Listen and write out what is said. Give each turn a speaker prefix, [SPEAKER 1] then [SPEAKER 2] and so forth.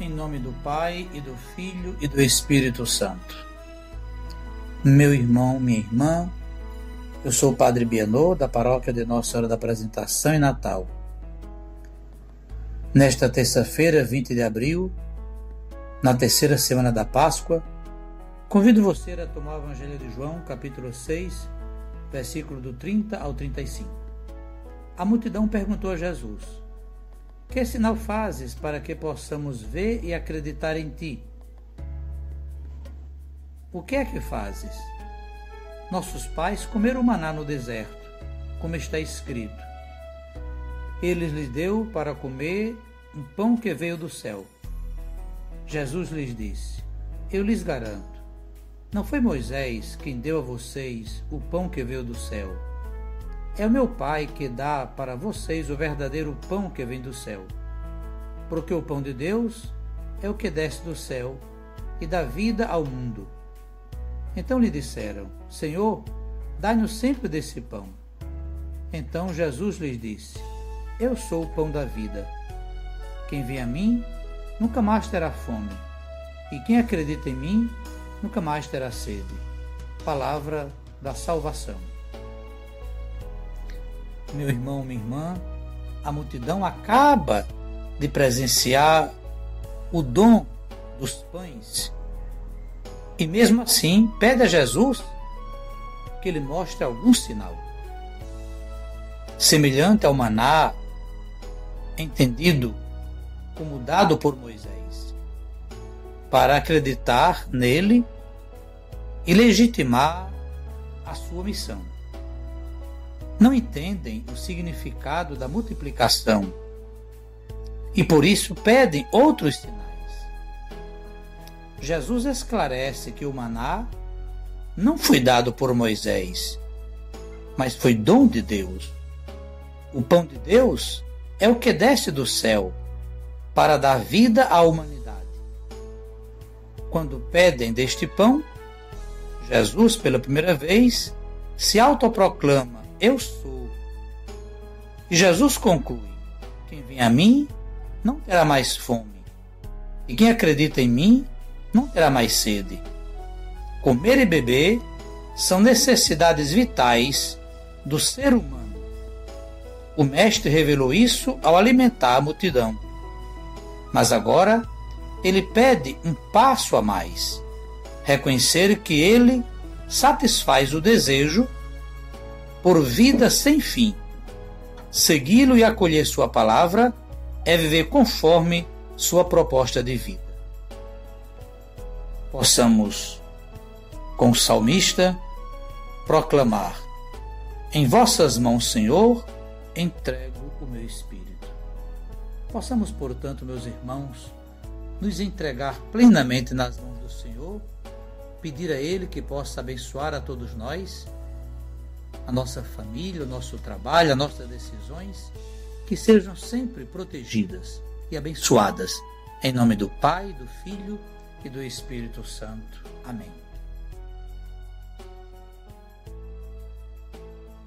[SPEAKER 1] Em nome do Pai e do Filho e do Espírito Santo. Meu irmão, minha irmã, eu sou o Padre Bienô, da paróquia de Nossa Senhora da Apresentação em Natal. Nesta terça-feira, 20 de abril, na terceira semana da Páscoa, convido você a tomar o Evangelho de João, capítulo 6, versículo do 30 ao 35. A multidão perguntou a Jesus: que sinal fazes para que possamos ver e acreditar em ti? O que é que fazes? Nossos pais comeram maná no deserto, como está escrito. Ele lhes deu para comer um pão que veio do céu. Jesus lhes disse: Eu lhes garanto, não foi Moisés quem deu a vocês o pão que veio do céu é o meu Pai que dá para vocês o verdadeiro pão que vem do céu. Porque o pão de Deus é o que desce do céu e dá vida ao mundo. Então lhe disseram: Senhor, dai-nos sempre desse pão. Então Jesus lhes disse: Eu sou o pão da vida. Quem vem a mim nunca mais terá fome, e quem acredita em mim nunca mais terá sede. Palavra da salvação meu irmão, minha irmã, a multidão acaba de presenciar o dom dos pães e mesmo assim pede a Jesus que ele mostre algum sinal. Semelhante ao maná, entendido como dado por Moisés, para acreditar nele e legitimar a sua missão não entendem o significado da multiplicação e por isso pedem outros sinais. Jesus esclarece que o maná não foi dado por Moisés, mas foi dom de Deus. O pão de Deus é o que desce do céu para dar vida à humanidade. Quando pedem deste pão, Jesus, pela primeira vez, se autoproclama eu sou. E Jesus conclui: Quem vem a mim não terá mais fome, e quem acredita em mim não terá mais sede. Comer e beber são necessidades vitais do ser humano. O Mestre revelou isso ao alimentar a multidão. Mas agora ele pede um passo a mais: reconhecer que ele satisfaz o desejo por vida sem fim. Segui-lo e acolher sua palavra é viver conforme sua proposta de vida. Possamos, com o salmista, proclamar: Em vossas mãos, Senhor, entrego o meu espírito. Possamos, portanto, meus irmãos, nos entregar plenamente nas mãos do Senhor, pedir a Ele que possa abençoar a todos nós a nossa família, o nosso trabalho, as nossas decisões, que sejam sempre protegidas e abençoadas. Em nome do Pai, do Filho e do Espírito Santo. Amém.